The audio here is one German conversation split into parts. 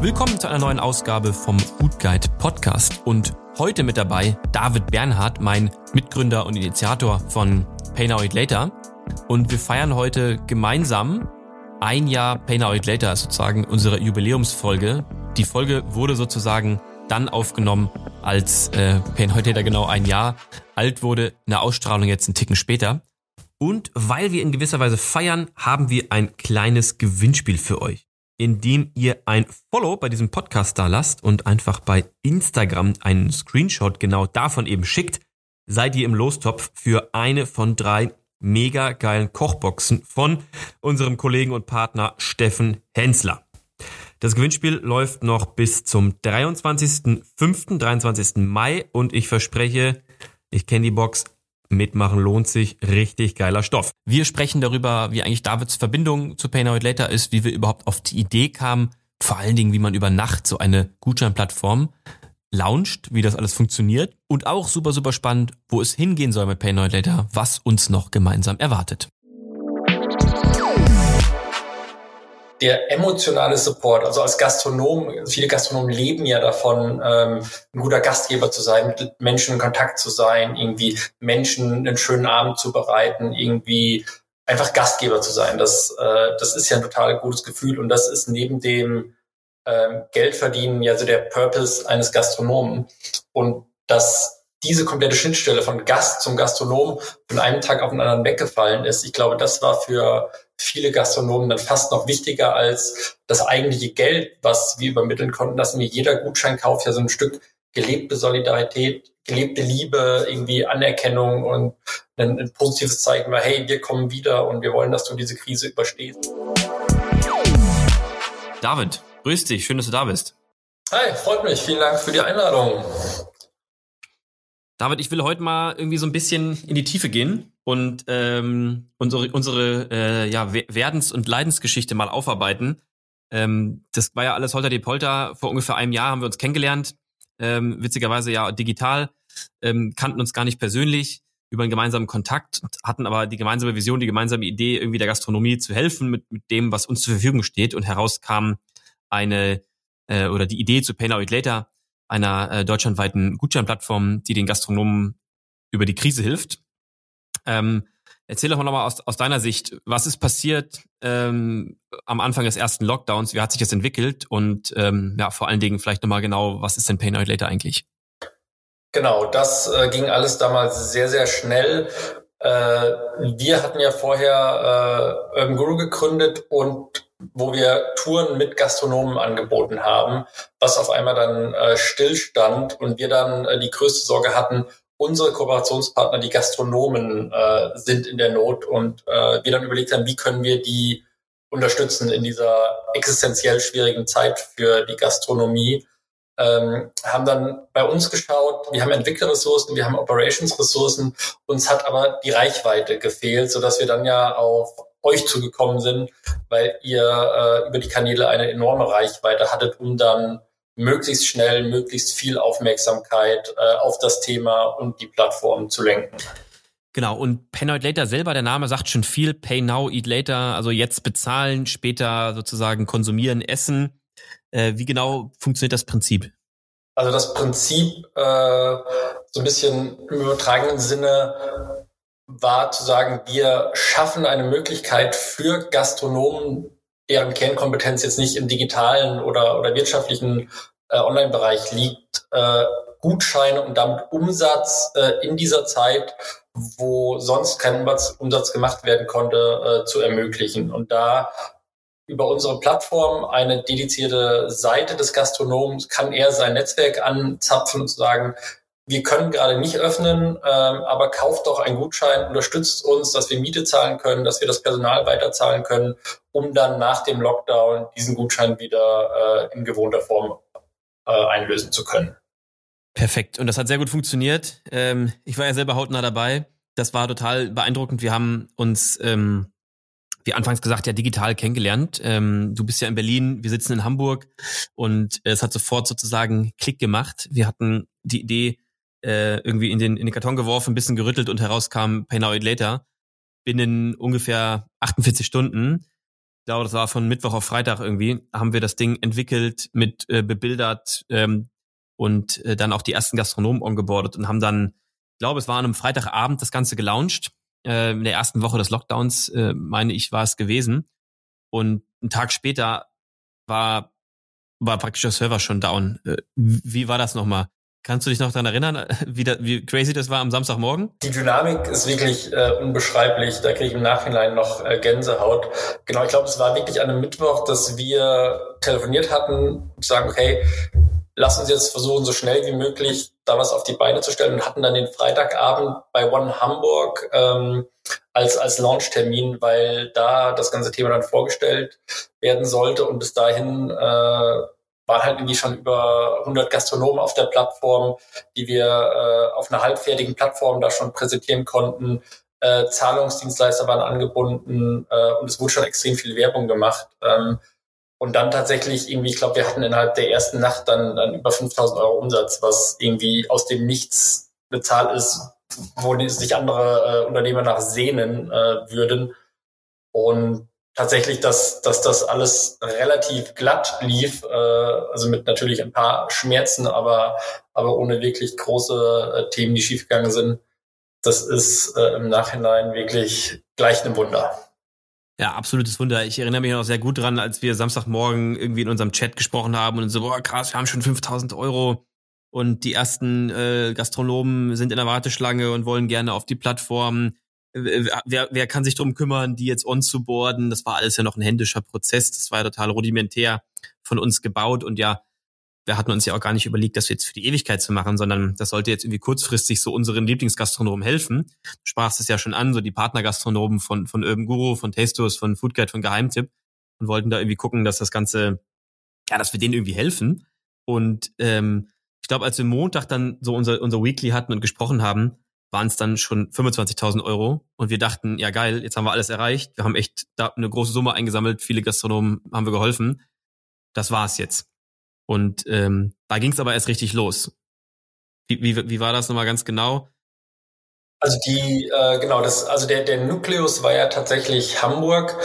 Willkommen zu einer neuen Ausgabe vom Food Guide Podcast und heute mit dabei David Bernhard, mein Mitgründer und Initiator von Pay Now Eat Later und wir feiern heute gemeinsam ein Jahr Pay Now Eat Later, sozusagen unsere Jubiläumsfolge. Die Folge wurde sozusagen dann aufgenommen, als äh, Pay Now Eat Later genau ein Jahr alt wurde, eine Ausstrahlung jetzt einen Ticken später. Und weil wir in gewisser Weise feiern, haben wir ein kleines Gewinnspiel für euch indem ihr ein Follow bei diesem Podcast da lasst und einfach bei Instagram einen Screenshot genau davon eben schickt, seid ihr im Lostopf für eine von drei mega geilen Kochboxen von unserem Kollegen und Partner Steffen Hensler. Das Gewinnspiel läuft noch bis zum 23.05., 23. Mai und ich verspreche, ich kenne die Box, Mitmachen lohnt sich, richtig geiler Stoff. Wir sprechen darüber, wie eigentlich Davids Verbindung zu Pay Now It Later ist, wie wir überhaupt auf die Idee kamen, vor allen Dingen, wie man über Nacht so eine Gutscheinplattform launcht, wie das alles funktioniert und auch super, super spannend, wo es hingehen soll mit Pay Now It Later, was uns noch gemeinsam erwartet. Der emotionale Support, also als Gastronom, viele Gastronomen leben ja davon, ähm, ein guter Gastgeber zu sein, mit Menschen in Kontakt zu sein, irgendwie Menschen einen schönen Abend zu bereiten, irgendwie einfach Gastgeber zu sein. Das, äh, das ist ja ein total gutes Gefühl und das ist neben dem ähm, Geldverdienen ja so der Purpose eines Gastronomen. Und dass diese komplette Schnittstelle von Gast zum Gastronom von einem Tag auf den anderen weggefallen ist, ich glaube, das war für viele Gastronomen dann fast noch wichtiger als das eigentliche Geld, was wir übermitteln konnten, dass mir jeder Gutscheinkauf ja so ein Stück gelebte Solidarität, gelebte Liebe, irgendwie Anerkennung und ein, ein positives Zeichen war, hey, wir kommen wieder und wir wollen, dass du diese Krise überstehst. David, grüß dich, schön, dass du da bist. Hi, freut mich, vielen Dank für die Einladung. David, ich will heute mal irgendwie so ein bisschen in die Tiefe gehen und ähm, unsere, unsere äh, ja, Werdens- und Leidensgeschichte mal aufarbeiten. Ähm, das war ja alles Holter die Polter. Vor ungefähr einem Jahr haben wir uns kennengelernt. Ähm, witzigerweise ja digital, ähm, kannten uns gar nicht persönlich über einen gemeinsamen Kontakt, hatten aber die gemeinsame Vision, die gemeinsame Idee, irgendwie der Gastronomie zu helfen mit, mit dem, was uns zur Verfügung steht. Und heraus kam eine äh, oder die Idee zu Pay Now It Later, einer äh, deutschlandweiten Gutscheinplattform, die den Gastronomen über die Krise hilft. Ähm, erzähl doch mal nochmal aus, aus deiner Sicht, was ist passiert ähm, am Anfang des ersten Lockdowns, wie hat sich das entwickelt und ähm, ja, vor allen Dingen vielleicht nochmal genau, was ist denn Pay Now Later eigentlich? Genau, das äh, ging alles damals sehr, sehr schnell. Äh, wir hatten ja vorher äh, Urban Guru gegründet und wo wir Touren mit Gastronomen angeboten haben, was auf einmal dann äh, stillstand und wir dann äh, die größte Sorge hatten, unsere Kooperationspartner, die Gastronomen, äh, sind in der Not und äh, wir dann überlegt haben, wie können wir die unterstützen in dieser existenziell schwierigen Zeit für die Gastronomie. Ähm, haben dann bei uns geschaut, wir haben Entwicklerressourcen, wir haben Operationsressourcen, uns hat aber die Reichweite gefehlt, so dass wir dann ja auf euch zugekommen sind, weil ihr äh, über die Kanäle eine enorme Reichweite hattet, um dann möglichst schnell, möglichst viel Aufmerksamkeit äh, auf das Thema und die Plattform zu lenken. Genau, und Pay Now Eat Later selber, der Name sagt schon viel, Pay Now Eat Later, also jetzt bezahlen, später sozusagen konsumieren, essen. Äh, wie genau funktioniert das Prinzip? Also das Prinzip, äh, so ein bisschen im übertragenen Sinne, war zu sagen, wir schaffen eine Möglichkeit für Gastronomen, deren Kernkompetenz jetzt nicht im digitalen oder, oder wirtschaftlichen äh, Online-Bereich liegt, äh, Gutscheine und damit Umsatz äh, in dieser Zeit, wo sonst kein Umsatz, gemacht werden konnte, äh, zu ermöglichen. Und da über unsere Plattform eine dedizierte Seite des Gastronomen kann er sein Netzwerk anzapfen und sagen, wir können gerade nicht öffnen, ähm, aber kauft doch einen Gutschein, unterstützt uns, dass wir Miete zahlen können, dass wir das Personal weiterzahlen können, um dann nach dem Lockdown diesen Gutschein wieder äh, in gewohnter Form äh, einlösen zu können. Perfekt. Und das hat sehr gut funktioniert. Ähm, ich war ja selber hautnah dabei. Das war total beeindruckend. Wir haben uns, ähm, wie anfangs gesagt, ja digital kennengelernt. Ähm, du bist ja in Berlin, wir sitzen in Hamburg und es hat sofort sozusagen Klick gemacht. Wir hatten die Idee, äh, irgendwie in den, in den Karton geworfen, ein bisschen gerüttelt und herauskam Pay Now It Later. Binnen ungefähr 48 Stunden ich glaube, das war von Mittwoch auf Freitag irgendwie, haben wir das Ding entwickelt, mit äh, bebildert ähm, und äh, dann auch die ersten Gastronomen ongeboardet und haben dann, ich glaube, es war an einem Freitagabend das Ganze gelauncht. Äh, in der ersten Woche des Lockdowns, äh, meine ich, war es gewesen. Und einen Tag später war, war praktisch der Server schon down. Äh, wie war das nochmal? Kannst du dich noch daran erinnern, wie, da, wie crazy das war am Samstagmorgen? Die Dynamik ist wirklich äh, unbeschreiblich. Da kriege ich im Nachhinein noch äh, Gänsehaut. Genau, ich glaube, es war wirklich an einem Mittwoch, dass wir telefoniert hatten sagen, okay, lass uns jetzt versuchen, so schnell wie möglich da was auf die Beine zu stellen und hatten dann den Freitagabend bei One Hamburg ähm, als, als Launch-Termin, weil da das ganze Thema dann vorgestellt werden sollte und bis dahin äh, waren halt irgendwie schon über 100 Gastronomen auf der Plattform, die wir äh, auf einer halbfertigen Plattform da schon präsentieren konnten. Äh, Zahlungsdienstleister waren angebunden äh, und es wurde schon extrem viel Werbung gemacht. Ähm, und dann tatsächlich irgendwie, ich glaube, wir hatten innerhalb der ersten Nacht dann, dann über 5000 Euro Umsatz, was irgendwie aus dem Nichts bezahlt ist, wo sich andere äh, Unternehmer nach sehnen äh, würden. Und tatsächlich, dass, dass das alles relativ glatt lief, äh, also mit natürlich ein paar Schmerzen, aber, aber ohne wirklich große äh, Themen, die schiefgegangen sind. Das ist äh, im Nachhinein wirklich gleich ein Wunder. Ja, absolutes Wunder. Ich erinnere mich noch sehr gut dran, als wir Samstagmorgen irgendwie in unserem Chat gesprochen haben und so, boah, krass, wir haben schon 5000 Euro und die ersten äh, Gastronomen sind in der Warteschlange und wollen gerne auf die Plattform. Äh, wer, wer kann sich drum kümmern, die jetzt on zu boarden? Das war alles ja noch ein händischer Prozess. Das war ja total rudimentär von uns gebaut und ja, wir hatten uns ja auch gar nicht überlegt, das jetzt für die Ewigkeit zu machen, sondern das sollte jetzt irgendwie kurzfristig so unseren Lieblingsgastronomen helfen. Du sprachst es ja schon an, so die Partnergastronomen von, von Urban Guru, von Tastos, von Foodguide, von Geheimtipp und wollten da irgendwie gucken, dass das Ganze, ja, dass wir denen irgendwie helfen. Und ähm, ich glaube, als wir Montag dann so unser, unser Weekly hatten und gesprochen haben, waren es dann schon 25.000 Euro und wir dachten, ja geil, jetzt haben wir alles erreicht. Wir haben echt da eine große Summe eingesammelt, viele Gastronomen haben wir geholfen. Das war's jetzt. Und ähm, da ging es aber erst richtig los. Wie, wie, wie war das nochmal ganz genau? Also die, äh, genau, das, also der, der Nukleus war ja tatsächlich Hamburg,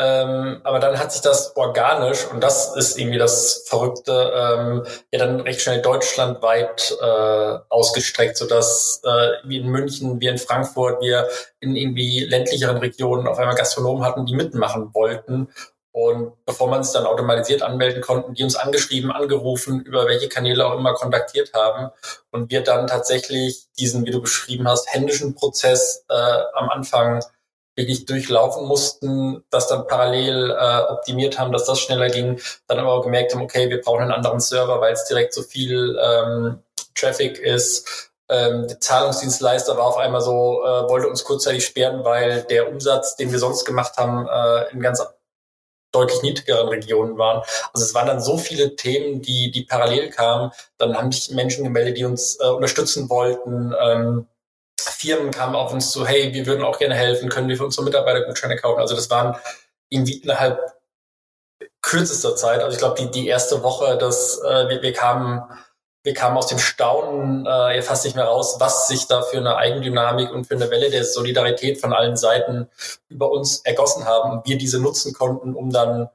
ähm, aber dann hat sich das organisch, und das ist irgendwie das Verrückte, ähm, ja dann recht schnell deutschlandweit äh, ausgestreckt, sodass äh, wie in München, wie in Frankfurt, wir in irgendwie ländlicheren Regionen auf einmal Gastronomen hatten, die mitmachen wollten. Und bevor man sich dann automatisiert anmelden konnten, die uns angeschrieben, angerufen, über welche Kanäle auch immer kontaktiert haben. Und wir dann tatsächlich diesen, wie du beschrieben hast, händischen Prozess äh, am Anfang wirklich durchlaufen mussten, das dann parallel äh, optimiert haben, dass das schneller ging, dann aber auch gemerkt haben, okay, wir brauchen einen anderen Server, weil es direkt so viel ähm, Traffic ist. Ähm, der Zahlungsdienstleister war auf einmal so, äh, wollte uns kurzzeitig sperren, weil der Umsatz, den wir sonst gemacht haben, äh, in ganz deutlich niedrigeren Regionen waren. Also es waren dann so viele Themen, die, die parallel kamen. Dann haben sich Menschen gemeldet, die uns äh, unterstützen wollten. Ähm, Firmen kamen auf uns zu, hey, wir würden auch gerne helfen, können wir für unsere Mitarbeiter Gutscheine kaufen. Also das waren irgendwie innerhalb kürzester Zeit, also ich glaube, die, die erste Woche, dass äh, wir, wir kamen wir kamen aus dem Staunen äh, fast nicht mehr raus, was sich da für eine Eigendynamik und für eine Welle der Solidarität von allen Seiten über uns ergossen haben und wir diese nutzen konnten, um dann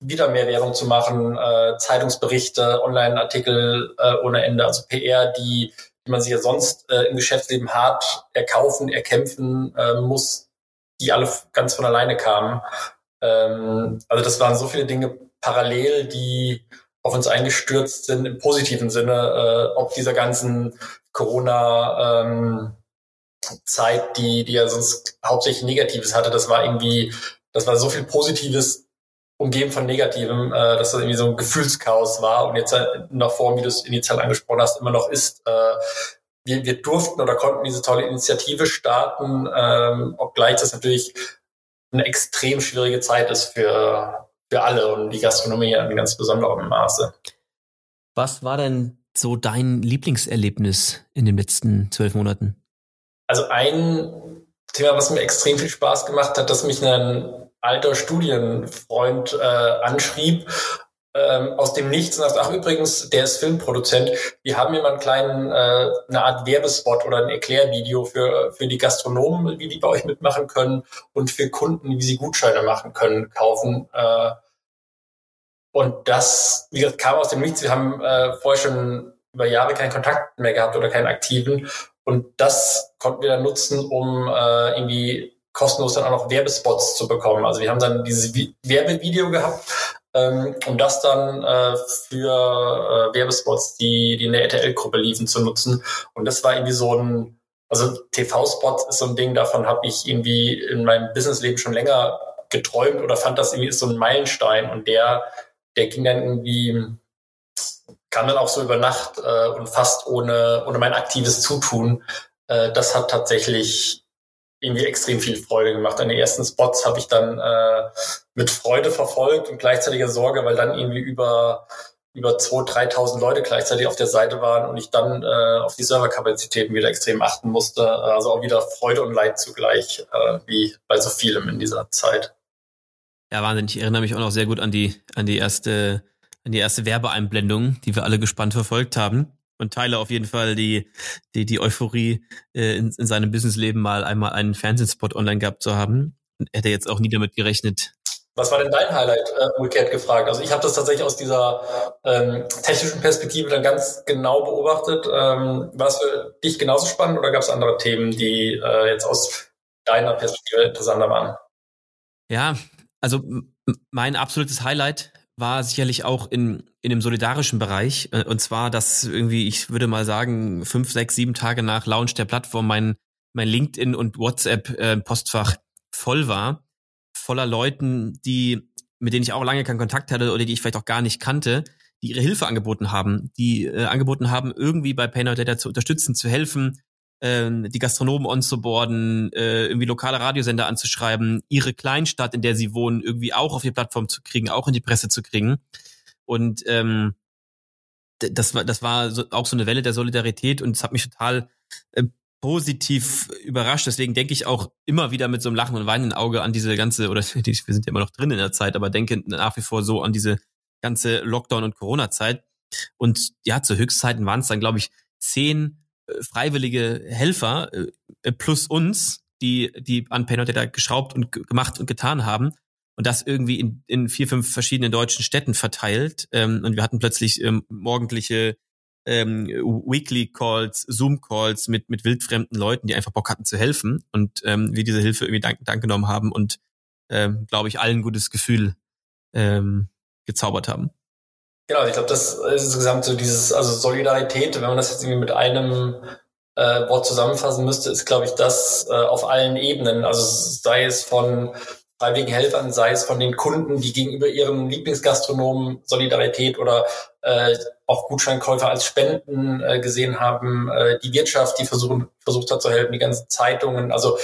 wieder mehr Werbung zu machen, äh, Zeitungsberichte, Online-Artikel äh, ohne Ende, also PR, die die man sich ja sonst äh, im Geschäftsleben hart erkaufen, erkämpfen äh, muss, die alle ganz von alleine kamen. Ähm, also das waren so viele Dinge parallel, die auf uns eingestürzt sind im positiven Sinne, äh, ob dieser ganzen Corona ähm, Zeit, die, die ja sonst hauptsächlich Negatives hatte, das war irgendwie, das war so viel Positives umgeben von Negativem, äh, dass das irgendwie so ein Gefühlschaos war und jetzt in der Form, wie du es initial angesprochen hast, immer noch ist. Äh, wir, wir durften oder konnten diese tolle Initiative starten, ähm, obgleich das natürlich eine extrem schwierige Zeit ist für, für alle und die Gastronomie in ganz besonderem Maße. Was war denn so dein Lieblingserlebnis in den letzten zwölf Monaten? Also ein Thema, was mir extrem viel Spaß gemacht hat, dass mich ein alter Studienfreund äh, anschrieb ähm, aus dem Nichts und sagt, ach übrigens, der ist Filmproduzent, wir haben hier mal einen kleinen, äh, eine Art Werbespot oder ein Erklärvideo für, für die Gastronomen, wie die bei euch mitmachen können und für Kunden, wie sie Gutscheine machen können, kaufen. Äh, und das, wie gesagt, kam aus dem Nichts. Wir haben äh, vorher schon über Jahre keinen Kontakt mehr gehabt oder keinen aktiven. Und das konnten wir dann nutzen, um äh, irgendwie kostenlos dann auch noch Werbespots zu bekommen. Also wir haben dann dieses Werbevideo gehabt, ähm, um das dann äh, für äh, Werbespots, die, die in der RTL-Gruppe liefen, zu nutzen. Und das war irgendwie so ein, also TV-Spot ist so ein Ding, davon habe ich irgendwie in meinem Businessleben schon länger geträumt oder fand das irgendwie so ein Meilenstein und der, der ging dann irgendwie, kam dann auch so über Nacht äh, und fast ohne, ohne mein aktives Zutun. Äh, das hat tatsächlich irgendwie extrem viel Freude gemacht. An den ersten Spots habe ich dann äh, mit Freude verfolgt und gleichzeitiger Sorge, weil dann irgendwie über über 2.000, 3.000 Leute gleichzeitig auf der Seite waren und ich dann äh, auf die Serverkapazitäten wieder extrem achten musste. Also auch wieder Freude und Leid zugleich, äh, wie bei so vielem in dieser Zeit. Ja, Wahnsinn. Ich erinnere mich auch noch sehr gut an die, an die erste, an die erste Werbeeinblendung, die wir alle gespannt verfolgt haben und teile auf jeden Fall die, die, die Euphorie, äh, in, in seinem Businessleben mal einmal einen Fernsehspot online gehabt zu haben. Und hätte jetzt auch nie damit gerechnet. Was war denn dein Highlight, äh, umgekehrt gefragt? Also ich habe das tatsächlich aus dieser ähm, technischen Perspektive dann ganz genau beobachtet. Ähm, war es für dich genauso spannend oder gab es andere Themen, die äh, jetzt aus deiner Perspektive interessanter waren? Ja, also mein absolutes Highlight war sicherlich auch in, in dem solidarischen Bereich. Äh, und zwar, dass irgendwie, ich würde mal sagen, fünf, sechs, sieben Tage nach Launch der Plattform mein, mein LinkedIn und WhatsApp-Postfach äh, voll war. Voller Leuten, die, mit denen ich auch lange keinen Kontakt hatte oder die ich vielleicht auch gar nicht kannte, die ihre Hilfe angeboten haben, die äh, angeboten haben, irgendwie bei Paynow Data zu unterstützen, zu helfen, äh, die Gastronomen onzuboarden, äh, irgendwie lokale Radiosender anzuschreiben, ihre Kleinstadt, in der sie wohnen, irgendwie auch auf die Plattform zu kriegen, auch in die Presse zu kriegen. Und ähm, das war, das war so, auch so eine Welle der Solidarität und es hat mich total äh, positiv überrascht. Deswegen denke ich auch immer wieder mit so einem Lachen und weinenden Auge an diese ganze, oder wir sind ja immer noch drin in der Zeit, aber denke nach wie vor so an diese ganze Lockdown- und Corona-Zeit. Und ja, zu Höchstzeiten waren es dann, glaube ich, zehn freiwillige Helfer äh, plus uns, die, die an Painter da geschraubt und gemacht und getan haben und das irgendwie in, in vier, fünf verschiedenen deutschen Städten verteilt. Ähm, und wir hatten plötzlich ähm, morgendliche ähm, Weekly Calls, Zoom Calls mit, mit wildfremden Leuten, die einfach Bock hatten zu helfen und ähm, wir diese Hilfe irgendwie dank, dank genommen haben und ähm, glaube ich allen gutes Gefühl ähm, gezaubert haben. Genau, ich glaube, das ist insgesamt so dieses, also Solidarität, wenn man das jetzt irgendwie mit einem äh, Wort zusammenfassen müsste, ist, glaube ich, das äh, auf allen Ebenen. Also sei es von freiwilligen Helfern, sei es von den Kunden, die gegenüber ihrem Lieblingsgastronomen Solidarität oder äh, auch Gutscheinkäufer als Spenden äh, gesehen haben, äh, die Wirtschaft, die versuchen, versucht hat zu helfen, die ganzen Zeitungen. Also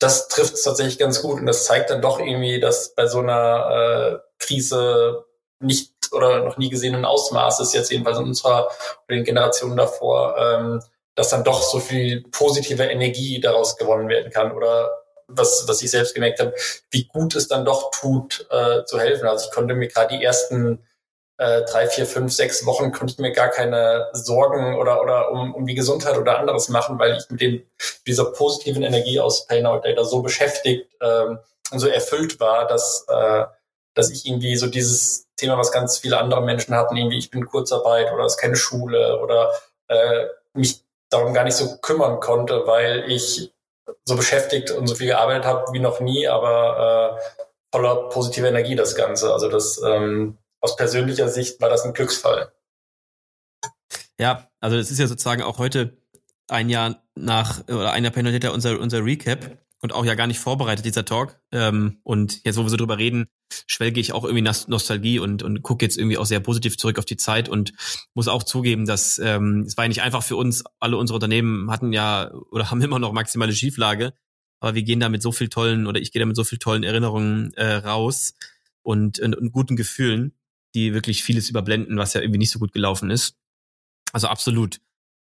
das trifft es tatsächlich ganz gut und das zeigt dann doch irgendwie, dass bei so einer äh, Krise nicht oder noch nie gesehenen Ausmaßes, jetzt jedenfalls in unserer oder den Generationen davor, ähm, dass dann doch so viel positive Energie daraus gewonnen werden kann oder was, was ich selbst gemerkt habe, wie gut es dann doch tut, äh, zu helfen. Also ich konnte mir gerade die ersten äh, drei, vier, fünf, sechs Wochen konnte ich mir gar keine Sorgen oder, oder um, um die Gesundheit oder anderes machen, weil ich mit dem, dieser positiven Energie aus Pay Now Data so beschäftigt ähm, und so erfüllt war, dass, äh, dass ich irgendwie so dieses Thema, was ganz viele andere Menschen hatten, irgendwie ich bin Kurzarbeit oder es ist keine Schule oder äh, mich darum gar nicht so kümmern konnte, weil ich so beschäftigt und so viel gearbeitet habe wie noch nie, aber äh, voller positiver Energie das Ganze. Also das ähm, aus persönlicher Sicht war das ein Glücksfall. Ja, also es ist ja sozusagen auch heute ein Jahr nach oder ein Jahr Penalty unser unser Recap und auch ja gar nicht vorbereitet, dieser Talk. Ähm, und jetzt, wo wir so drüber reden, schwelge ich auch irgendwie Nostalgie und, und gucke jetzt irgendwie auch sehr positiv zurück auf die Zeit und muss auch zugeben, dass ähm, es war ja nicht einfach für uns, alle unsere Unternehmen hatten ja oder haben immer noch maximale Schieflage, aber wir gehen da mit so viel tollen oder ich gehe da mit so viel tollen Erinnerungen äh, raus und, und, und guten Gefühlen, die wirklich vieles überblenden, was ja irgendwie nicht so gut gelaufen ist. Also absolut.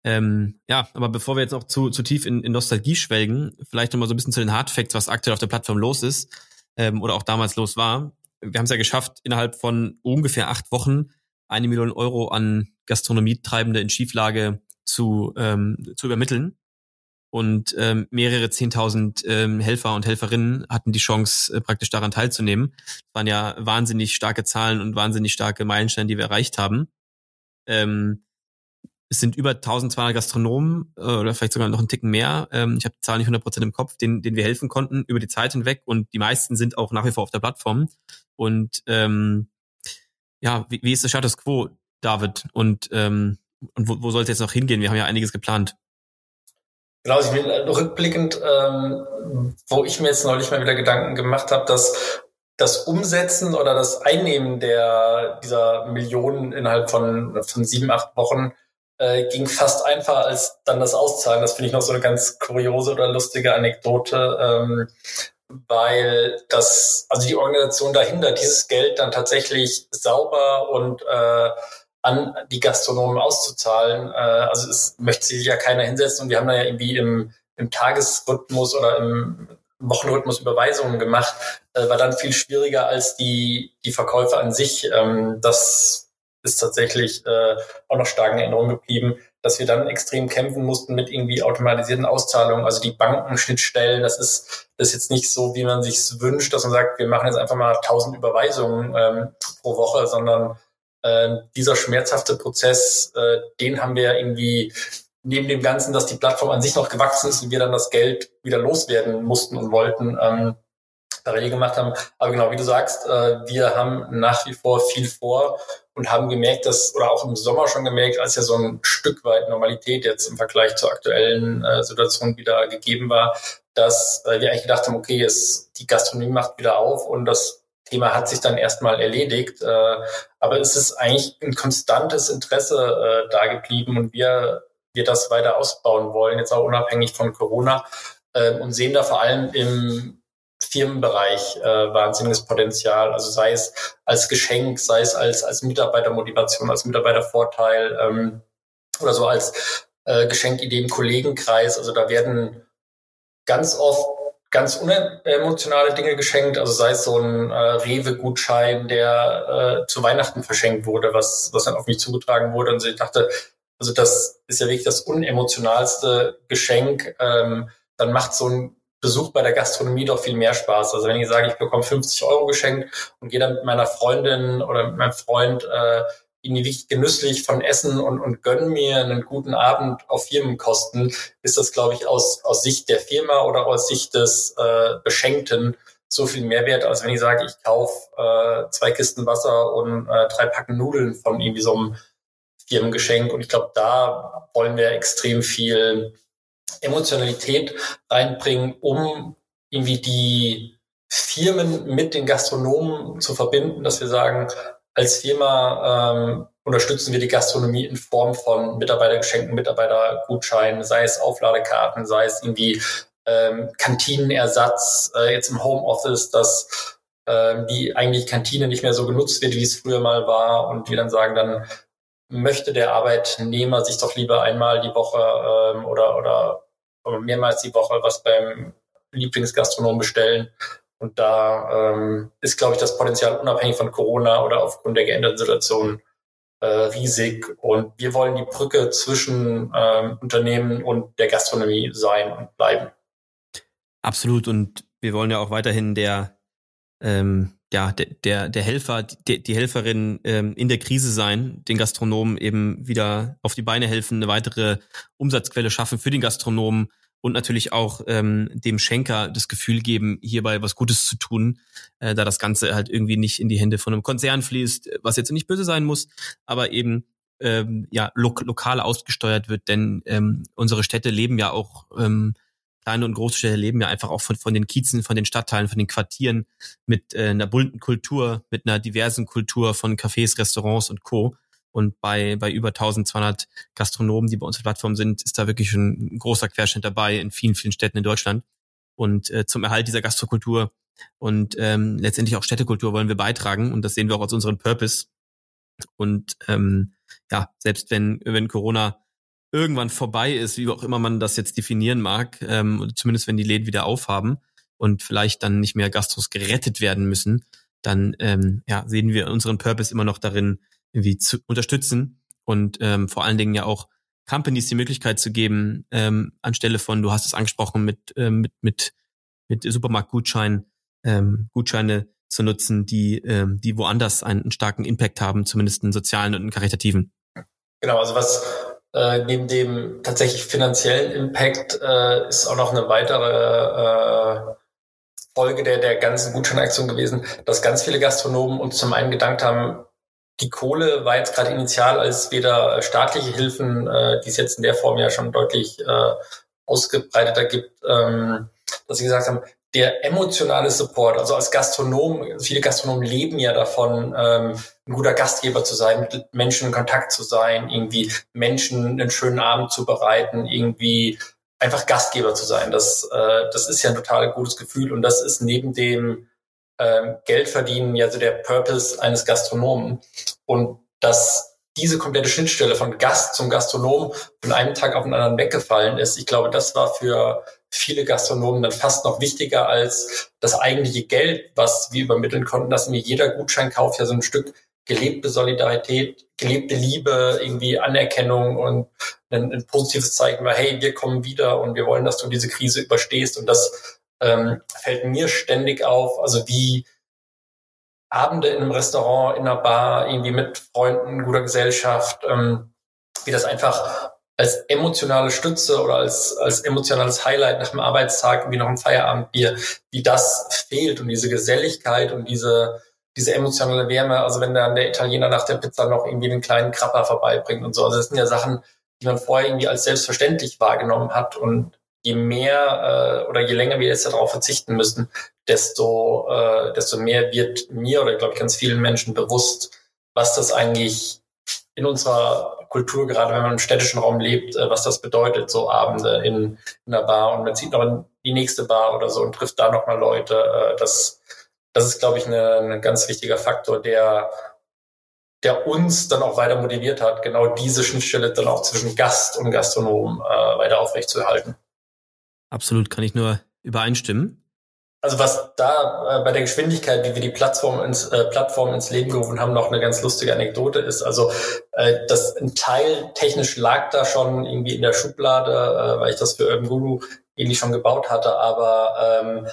Ähm, ja, aber bevor wir jetzt noch zu, zu tief in, in Nostalgie schwelgen, vielleicht nochmal so ein bisschen zu den Hardfacts, was aktuell auf der Plattform los ist ähm, oder auch damals los war. wir haben es ja geschafft, innerhalb von ungefähr acht Wochen eine Million Euro an Gastronomietreibende in Schieflage zu, ähm, zu übermitteln. Und ähm, mehrere zehntausend ähm, Helfer und Helferinnen hatten die Chance, äh, praktisch daran teilzunehmen. Das waren ja wahnsinnig starke Zahlen und wahnsinnig starke Meilensteine, die wir erreicht haben. Ähm, es sind über 1200 Gastronomen äh, oder vielleicht sogar noch einen Ticken mehr. Ähm, ich habe die Zahl nicht 100% im Kopf, denen, denen wir helfen konnten über die Zeit hinweg. Und die meisten sind auch nach wie vor auf der Plattform. Und ähm, ja, wie, wie ist der Status quo, David? Und, ähm, und wo, wo soll es jetzt noch hingehen? Wir haben ja einiges geplant. Genau, ich bin rückblickend, ähm, wo ich mir jetzt neulich mal wieder Gedanken gemacht habe, dass das Umsetzen oder das Einnehmen der dieser Millionen innerhalb von, von sieben, acht Wochen äh, ging fast einfacher als dann das Auszahlen. Das finde ich noch so eine ganz kuriose oder lustige Anekdote, ähm, weil das, also die Organisation dahinter, dieses Geld dann tatsächlich sauber und äh, an die Gastronomen auszuzahlen. Äh, also es möchte sich ja keiner hinsetzen und wir haben da ja irgendwie im, im Tagesrhythmus oder im Wochenrhythmus Überweisungen gemacht, äh, war dann viel schwieriger als die, die Verkäufe an sich. Ähm, das ist tatsächlich äh, auch noch stark in Erinnerung geblieben, dass wir dann extrem kämpfen mussten mit irgendwie automatisierten Auszahlungen, also die Bankenschnittstellen. Das ist das ist jetzt nicht so, wie man sich wünscht, dass man sagt, wir machen jetzt einfach mal tausend Überweisungen ähm, pro Woche, sondern äh, dieser schmerzhafte Prozess, äh, den haben wir irgendwie neben dem Ganzen, dass die Plattform an sich noch gewachsen ist und wir dann das Geld wieder loswerden mussten und wollten, ähm, parallel gemacht haben. Aber genau, wie du sagst, äh, wir haben nach wie vor viel vor und haben gemerkt, dass, oder auch im Sommer schon gemerkt, als ja so ein Stück weit Normalität jetzt im Vergleich zur aktuellen äh, Situation wieder gegeben war, dass äh, wir eigentlich gedacht haben, okay, es, die Gastronomie macht wieder auf und das Thema hat sich dann erstmal erledigt. Äh, aber es ist eigentlich ein konstantes Interesse äh, da geblieben und wir, wir das weiter ausbauen wollen, jetzt auch unabhängig von Corona äh, und sehen da vor allem im Firmenbereich äh, wahnsinniges Potenzial. Also sei es als Geschenk, sei es als, als Mitarbeitermotivation, als Mitarbeitervorteil ähm, oder so als äh, Geschenkidee im Kollegenkreis. Also da werden ganz oft ganz unemotionale Dinge geschenkt. Also sei es so ein äh, Rewe-Gutschein, der äh, zu Weihnachten verschenkt wurde, was, was dann auf mich zugetragen wurde. Und ich dachte, also das ist ja wirklich das unemotionalste Geschenk. Ähm, dann macht so ein Besuch bei der Gastronomie doch viel mehr Spaß. Also wenn ich sage, ich bekomme 50 Euro geschenkt und gehe dann mit meiner Freundin oder mit meinem Freund äh, irgendwie richtig genüsslich von Essen und, und gönnen mir einen guten Abend auf Firmenkosten, ist das, glaube ich, aus, aus Sicht der Firma oder aus Sicht des äh, Beschenkten so viel Mehrwert, als wenn ich sage, ich kaufe äh, zwei Kisten Wasser und äh, drei Packen Nudeln von irgendwie so einem Firmengeschenk. Und ich glaube, da wollen wir extrem viel Emotionalität reinbringen, um irgendwie die Firmen mit den Gastronomen zu verbinden, dass wir sagen, als Firma ähm, unterstützen wir die Gastronomie in Form von Mitarbeitergeschenken, Mitarbeitergutscheinen, sei es Aufladekarten, sei es irgendwie ähm, Kantinenersatz, äh, jetzt im Homeoffice, dass äh, die eigentlich Kantine nicht mehr so genutzt wird, wie es früher mal war und wir dann sagen, dann möchte der Arbeitnehmer sich doch lieber einmal die Woche ähm, oder, oder mehrmals die Woche was beim Lieblingsgastronom bestellen. Und da ähm, ist, glaube ich, das Potenzial unabhängig von Corona oder aufgrund der geänderten Situation äh, riesig. Und wir wollen die Brücke zwischen ähm, Unternehmen und der Gastronomie sein und bleiben. Absolut. Und wir wollen ja auch weiterhin der ähm, ja, der, der, der Helfer, die, die Helferin ähm, in der Krise sein, den Gastronomen eben wieder auf die Beine helfen, eine weitere Umsatzquelle schaffen für den Gastronomen und natürlich auch ähm, dem Schenker das Gefühl geben, hierbei was Gutes zu tun, äh, da das Ganze halt irgendwie nicht in die Hände von einem Konzern fließt, was jetzt nicht böse sein muss, aber eben ähm, ja lo lokal ausgesteuert wird, denn ähm, unsere Städte leben ja auch ähm, kleine und große Städte leben ja einfach auch von, von den Kiezen, von den Stadtteilen, von den Quartieren mit äh, einer bunten Kultur, mit einer diversen Kultur von Cafés, Restaurants und Co. Und bei, bei über 1200 Gastronomen, die bei uns auf der Plattform sind, ist da wirklich ein großer Querschnitt dabei in vielen, vielen Städten in Deutschland. Und äh, zum Erhalt dieser Gastrokultur und ähm, letztendlich auch Städtekultur wollen wir beitragen. Und das sehen wir auch als unseren Purpose. Und ähm, ja, selbst wenn, wenn Corona irgendwann vorbei ist, wie auch immer man das jetzt definieren mag, ähm, zumindest wenn die Läden wieder aufhaben und vielleicht dann nicht mehr Gastros gerettet werden müssen, dann ähm, ja, sehen wir unseren Purpose immer noch darin, irgendwie zu unterstützen und ähm, vor allen Dingen ja auch Companies die Möglichkeit zu geben, ähm, anstelle von, du hast es angesprochen, mit, ähm, mit, mit, mit Supermarktgutschein, ähm, Gutscheine zu nutzen, die, ähm, die woanders einen, einen starken Impact haben, zumindest einen sozialen und einen karitativen. Genau, also was äh, neben dem tatsächlich finanziellen Impact äh, ist auch noch eine weitere äh, Folge der, der ganzen Gutscheinaktion gewesen, dass ganz viele Gastronomen uns zum einen gedankt haben, die Kohle war jetzt gerade initial als weder staatliche Hilfen, äh, die es jetzt in der Form ja schon deutlich äh, ausgebreiteter gibt, ähm, dass sie gesagt haben, der emotionale Support, also als Gastronom, viele Gastronomen leben ja davon, ähm, ein guter Gastgeber zu sein, mit Menschen in Kontakt zu sein, irgendwie Menschen einen schönen Abend zu bereiten, irgendwie einfach Gastgeber zu sein. Das, äh, das ist ja ein total gutes Gefühl und das ist neben dem ähm, Geld verdienen ja so der Purpose eines Gastronomen und dass diese komplette Schnittstelle von Gast zum Gastronom von einem Tag auf den anderen weggefallen ist. Ich glaube, das war für viele Gastronomen dann fast noch wichtiger als das eigentliche Geld, was wir übermitteln konnten, dass mir jeder Gutscheinkauf ja so ein Stück gelebte Solidarität, gelebte Liebe, irgendwie Anerkennung und ein, ein positives Zeichen war, hey, wir kommen wieder und wir wollen, dass du diese Krise überstehst. Und das ähm, fällt mir ständig auf, also wie Abende in einem Restaurant, in einer Bar, irgendwie mit Freunden, guter Gesellschaft, ähm, wie das einfach als emotionale Stütze oder als, als emotionales Highlight nach dem Arbeitstag, wie noch ein Feierabendbier, wie das fehlt und diese Geselligkeit und diese, diese emotionale Wärme. Also wenn dann der Italiener nach der Pizza noch irgendwie einen kleinen Krapper vorbeibringt und so. Also das sind ja Sachen, die man vorher irgendwie als selbstverständlich wahrgenommen hat und je mehr äh, oder je länger wir jetzt darauf verzichten müssen, desto, äh, desto mehr wird mir oder glaube ich ganz vielen Menschen bewusst, was das eigentlich in unserer Kultur, gerade wenn man im städtischen Raum lebt, äh, was das bedeutet, so Abende in, in einer Bar und man zieht noch in die nächste Bar oder so und trifft da nochmal Leute. Äh, das, das ist, glaube ich, ein ganz wichtiger Faktor, der, der uns dann auch weiter motiviert hat, genau diese Schnittstelle dann auch zwischen Gast und Gastronom äh, weiter aufrechtzuerhalten. Absolut, kann ich nur übereinstimmen. Also was da äh, bei der Geschwindigkeit, wie wir die Plattform ins, äh, Plattform ins Leben gerufen haben, noch eine ganz lustige Anekdote ist. Also äh, das ein Teil technisch lag da schon irgendwie in der Schublade, äh, weil ich das für Urban Guru ähnlich schon gebaut hatte, aber ähm,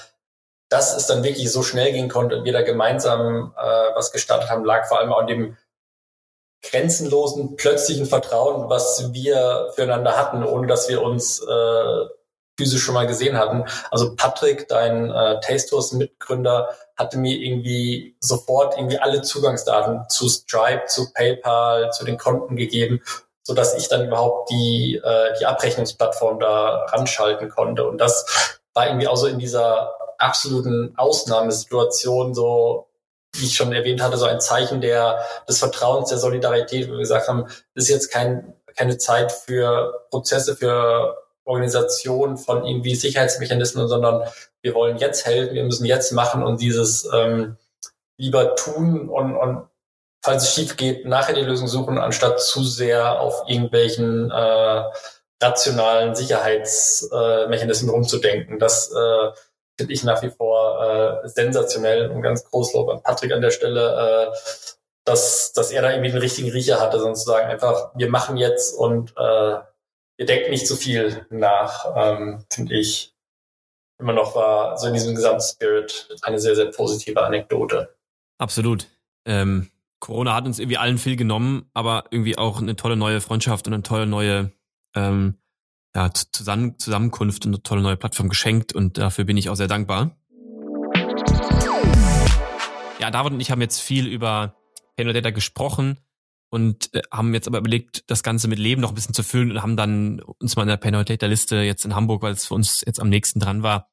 dass es dann wirklich so schnell gehen konnte und wir da gemeinsam äh, was gestartet haben, lag vor allem in dem grenzenlosen, plötzlichen Vertrauen, was wir füreinander hatten, ohne dass wir uns äh, physisch schon mal gesehen hatten. Also Patrick, dein äh, Tasters-Mitgründer, hatte mir irgendwie sofort irgendwie alle Zugangsdaten zu Stripe, zu PayPal, zu den Konten gegeben, so dass ich dann überhaupt die, äh, die Abrechnungsplattform da ranschalten konnte. Und das war irgendwie auch so in dieser absoluten Ausnahmesituation so, wie ich schon erwähnt hatte, so ein Zeichen der, des Vertrauens, der Solidarität, wo wir gesagt haben, das ist jetzt kein, keine Zeit für Prozesse, für Organisation von irgendwie Sicherheitsmechanismen, sondern wir wollen jetzt helfen, wir müssen jetzt machen und dieses ähm, lieber tun und, und falls es schief geht, nachher die Lösung suchen, anstatt zu sehr auf irgendwelchen äh, rationalen Sicherheitsmechanismen äh, rumzudenken. Das äh, finde ich nach wie vor äh, sensationell und ganz groß Lob an Patrick an der Stelle, äh, dass, dass er da irgendwie den richtigen Riecher hatte, sozusagen einfach, wir machen jetzt und äh, ihr denkt nicht so viel nach, ähm, finde ich. Immer noch war so in diesem Gesamtspirit eine sehr, sehr positive Anekdote. Absolut. Ähm, Corona hat uns irgendwie allen viel genommen, aber irgendwie auch eine tolle neue Freundschaft und eine tolle neue ähm, ja, Zusammen Zusammenkunft und eine tolle neue Plattform geschenkt und dafür bin ich auch sehr dankbar. Ja, David und ich haben jetzt viel über Payment Data gesprochen und äh, haben jetzt aber überlegt, das Ganze mit Leben noch ein bisschen zu füllen und haben dann uns mal in der Penaltator Liste jetzt in Hamburg, weil es für uns jetzt am nächsten dran war,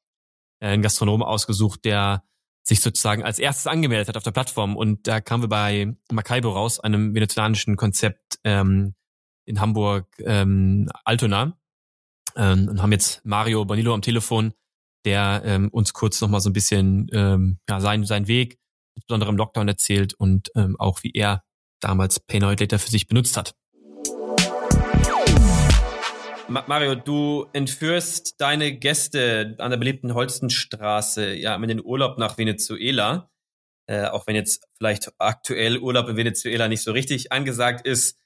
äh, einen Gastronom ausgesucht, der sich sozusagen als erstes angemeldet hat auf der Plattform. Und da kamen wir bei Macaibo raus, einem venezolanischen Konzept ähm, in Hamburg ähm, Altona. Ähm, und haben jetzt Mario Bonillo am Telefon, der ähm, uns kurz nochmal so ein bisschen ähm, ja, sein, sein Weg, insbesondere im Lockdown erzählt und ähm, auch wie er damals Paynoid Later für sich benutzt hat. Mario, du entführst deine Gäste an der beliebten Holstenstraße ja in den Urlaub nach Venezuela. äh, auch wenn jetzt vielleicht aktuell Urlaub in Venezuela nicht so richtig angesagt ist,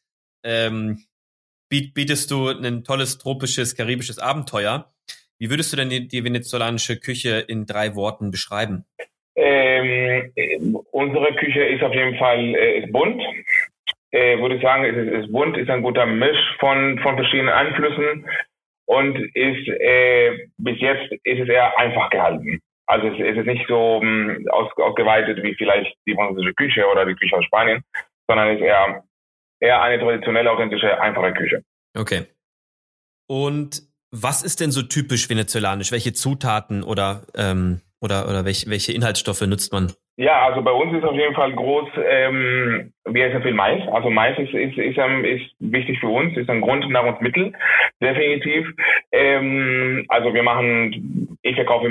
ähm, bietest du ein tolles tropisches, karibisches Abenteuer. Wie würdest du denn die, die venezolanische Küche in drei Worten beschreiben? Ähm, unsere Küche ist auf jeden Fall äh, bunt. Äh, würde ich sagen, es ist, ist bunt, ist ein guter Misch von, von verschiedenen Einflüssen und ist äh, bis jetzt ist es eher einfach gehalten. Also es, es ist nicht so um, aus, ausgeweitet wie vielleicht die französische Küche oder die Küche aus Spanien, sondern ist eher eher eine traditionelle, authentische, einfache Küche. Okay. Und was ist denn so typisch venezolanisch? Welche Zutaten oder ähm, oder oder welche, welche Inhaltsstoffe nutzt man? Ja, also bei uns ist auf jeden Fall groß, ähm, wir essen viel Mais. Also Mais ist, ist, ist, ist wichtig für uns, ist ein Grundnahrungsmittel, definitiv. Ähm, also wir machen, ich verkaufe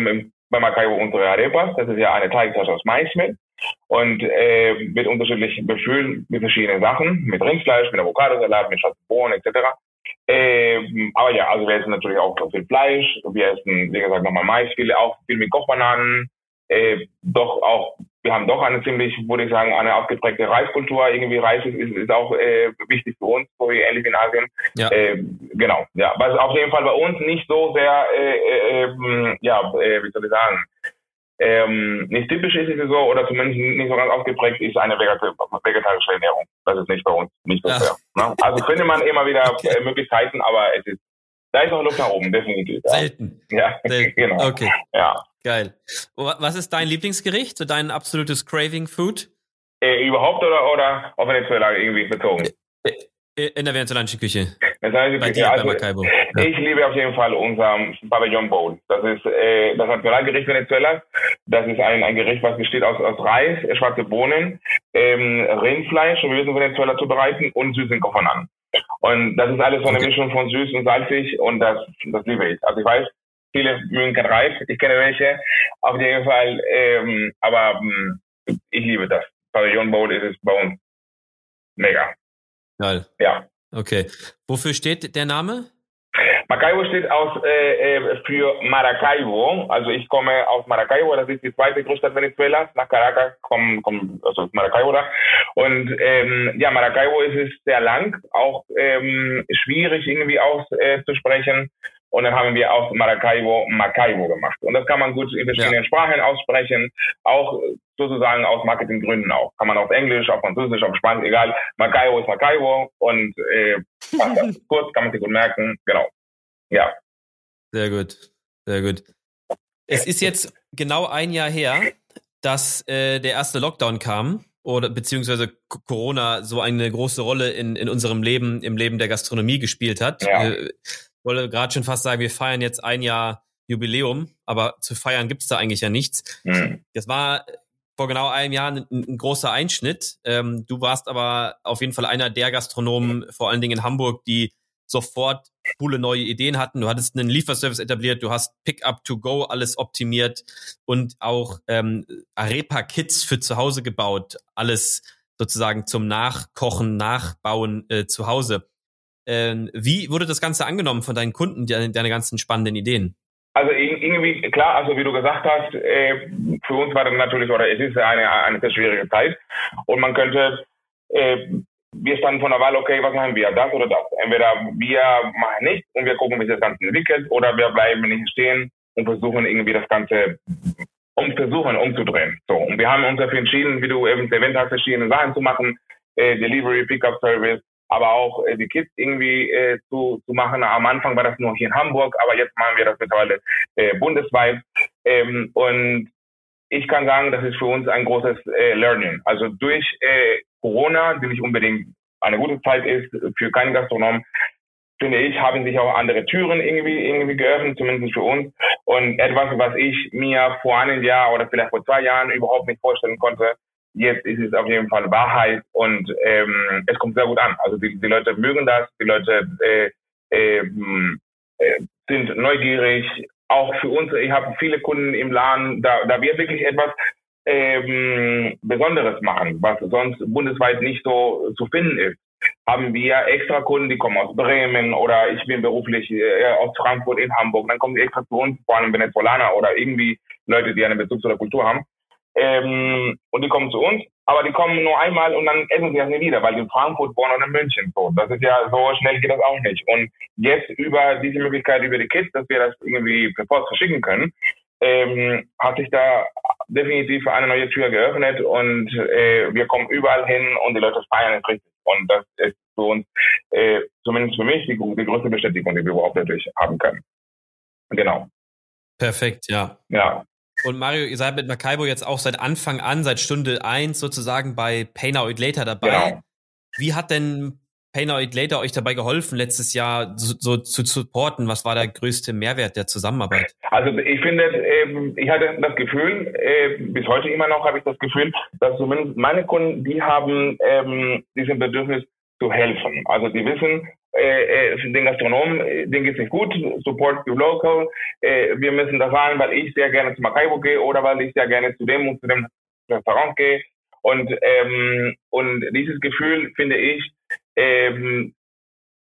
bei Macaibo unsere Arepas, das ist ja eine Teigtasche aus Maismehl und äh, wird unterschiedlich befüllt mit verschiedenen Sachen, mit Rindfleisch, mit Avocadosalat, mit schwarzen Bohnen etc. Ähm, aber ja, also wir essen natürlich auch viel Fleisch, wir essen, wie gesagt, nochmal Mais, viel, auch viel mit Kochbananen, äh, doch auch, wir haben doch eine ziemlich, würde ich sagen, eine ausgeprägte Reiskultur. Irgendwie Reis ist, ist, auch äh, wichtig für uns, so wie ähnlich in Asien. Ja. Äh, genau, ja. Was auf jeden Fall bei uns nicht so sehr, äh, äh, ähm, ja, äh, wie soll ich sagen, ähm, nicht typisch ist es so, oder zumindest nicht so ganz ausgeprägt, ist eine vegetarische Ernährung. Das ist nicht bei uns, nicht so sehr. Ne? Also findet man immer wieder okay. Äh, Möglichkeiten, aber es ist, da ist noch Luft nach oben, definitiv. Ja. Selten. Ja, Selten. genau. Okay. Ja. Geil. Was ist dein Lieblingsgericht, so dein absolutes Craving Food? Äh, überhaupt oder, oder auf Venezuela irgendwie bezogen? Äh, äh, in der venezolanischen Küche. Venezolanischen bei Küche. Dir, also, bei Maracaibo. Ja. Ich liebe auf jeden Fall unser Pavillon Bowl. Das ist äh, das Nationalgericht Venezuelas. Das ist ein, ein Gericht, was besteht aus, aus Reis, schwarze Bohnen, ähm, Rindfleisch, wie wir in Venezuela zubereiten, und süßen Kochonan. Und das ist alles so eine okay. Mischung von süß und salzig und das, das liebe ich. Also ich weiß, viele mögen kein Reis, ich kenne welche, auf jeden Fall, ähm, aber ähm, ich liebe das. Pavillon Bowl ist es bei uns mega. Geil. Ja. Okay. Wofür steht der Name? Maracaibo steht aus, äh, äh, für Maracaibo. Also ich komme aus Maracaibo, das ist die zweite Großstadt Venezuelas. Nach Caracas kommt, kommt also Maracaibo da. Und ähm, ja, Maracaibo ist es sehr lang, auch ähm, schwierig irgendwie auszusprechen. Äh, und dann haben wir aus Maracaibo Macaibo gemacht. Und das kann man gut in verschiedenen ja. Sprachen aussprechen, auch sozusagen aus Marketinggründen auch. Kann man auf Englisch, auf Französisch, auf Spanisch, egal. Macaibo ist Macaibo und äh, kurz, kann man sich gut merken. Genau. Ja. Sehr gut. Sehr gut. Es ist jetzt genau ein Jahr her, dass äh, der erste Lockdown kam oder beziehungsweise Corona so eine große Rolle in, in unserem Leben, im Leben der Gastronomie gespielt hat. Ja. Äh, wollte gerade schon fast sagen, wir feiern jetzt ein Jahr Jubiläum, aber zu feiern gibt's da eigentlich ja nichts. Mhm. Das war vor genau einem Jahr ein, ein großer Einschnitt. Ähm, du warst aber auf jeden Fall einer der Gastronomen, vor allen Dingen in Hamburg, die sofort coole neue Ideen hatten. Du hattest einen Lieferservice etabliert, du hast Pick-up to go alles optimiert und auch ähm, Arepa-Kits für zu Hause gebaut, alles sozusagen zum Nachkochen, Nachbauen äh, zu Hause. Ähm, wie wurde das Ganze angenommen von deinen Kunden, deine, deine ganzen spannenden Ideen? Also irgendwie, klar, also wie du gesagt hast, äh, für uns war das natürlich, oder es ist eine, eine sehr schwierige Zeit. Und man könnte, äh, wir standen vor der Wahl, okay, was machen wir, das oder das? Entweder wir machen nichts und wir gucken, wie sich das Ganze entwickelt, oder wir bleiben nicht stehen und versuchen irgendwie das Ganze um versuchen umzudrehen. So. Und wir haben uns dafür entschieden, wie du eben erwähnt hast, verschiedene Sachen zu machen, äh, Delivery, Pickup Service, aber auch äh, die Kids irgendwie äh, zu, zu machen. Am Anfang war das nur hier in Hamburg, aber jetzt machen wir das mittlerweile äh, bundesweit. Ähm, und ich kann sagen, das ist für uns ein großes äh, Learning. Also durch äh, Corona, die nicht unbedingt eine gute Zeit ist für keinen Gastronom, finde ich, haben sich auch andere Türen irgendwie, irgendwie geöffnet, zumindest für uns. Und etwas, was ich mir vor einem Jahr oder vielleicht vor zwei Jahren überhaupt nicht vorstellen konnte, jetzt ist es auf jeden Fall Wahrheit und ähm, es kommt sehr gut an. Also die, die Leute mögen das, die Leute äh, ähm, äh, sind neugierig. Auch für uns, ich habe viele Kunden im Laden, da, da wir wirklich etwas ähm, Besonderes machen, was sonst bundesweit nicht so zu finden ist. Haben wir extra Kunden, die kommen aus Bremen oder ich bin beruflich äh, aus Frankfurt in Hamburg, dann kommen die extra zu uns, vor allem Venezolaner oder irgendwie Leute, die einen Bezug zu der Kultur haben Ähm, und die kommen zu uns, aber die kommen nur einmal und dann essen sie das nie wieder, weil die in Frankfurt wohnen oder in München. So, das ist ja so schnell geht das auch nicht. Und jetzt über diese Möglichkeit über die Kids, dass wir das irgendwie per Post verschicken können, ähm, hat sich da definitiv eine neue Tür geöffnet und äh, wir kommen überall hin und die Leute feiern es richtig. Und das ist für uns, äh, zumindest für mich, die, die größte Bestätigung, die wir überhaupt dadurch haben können. Genau. Perfekt, ja. Ja. Und Mario, ihr seid mit Makaibo jetzt auch seit Anfang an, seit Stunde eins sozusagen bei Pay Now It Later dabei. Genau. Wie hat denn Pay Now It Later euch dabei geholfen, letztes Jahr so, so zu supporten? Was war der größte Mehrwert der Zusammenarbeit? Also ich finde, ähm, ich hatte das Gefühl, äh, bis heute immer noch habe ich das Gefühl, dass zumindest meine Kunden, die haben ähm, diesen Bedürfnis zu helfen. Also die wissen, äh, äh, den Gastronomen, äh, denen geht's nicht gut, support your local, äh, wir müssen das sagen, weil ich sehr gerne zu Macaibo gehe oder weil ich sehr gerne zu dem und zu dem Restaurant gehe. Und, ähm, und dieses Gefühl finde ich, ähm,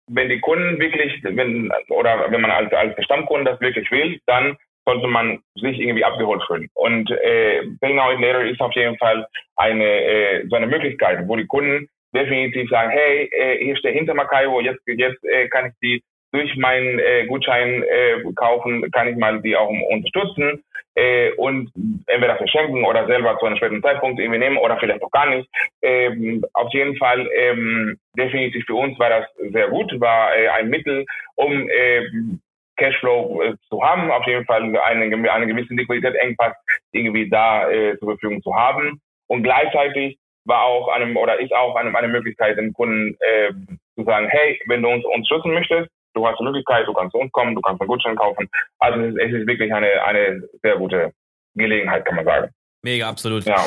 wenn die Kunden wirklich, wenn, oder wenn man als, als Stammkunde das wirklich will, dann sollte man sich irgendwie abgeholt fühlen. Und äh, Pay Now Later ist auf jeden Fall eine äh, so eine Möglichkeit, wo die Kunden definitiv sagen, hey, äh, hier steht hinter Makaio, jetzt, jetzt äh, kann ich die durch meinen äh, Gutschein äh, kaufen, kann ich mal die auch unterstützen äh, und entweder verschenken oder selber zu einem späteren Zeitpunkt irgendwie nehmen oder vielleicht auch gar nicht. Ähm, auf jeden Fall ähm, definitiv für uns war das sehr gut, war äh, ein Mittel, um äh, Cashflow äh, zu haben, auf jeden Fall eine, eine gewisse Liquidität-Engpass irgendwie da äh, zur Verfügung zu haben und gleichzeitig war auch einem oder ist auch eine, eine Möglichkeit, den Kunden äh, zu sagen, hey, wenn du uns unterstützen möchtest, du hast die Möglichkeit, du kannst zu uns kommen, du kannst einen Gutschein kaufen. Also es ist, es ist wirklich eine, eine sehr gute Gelegenheit, kann man sagen. Mega, absolut. Ja.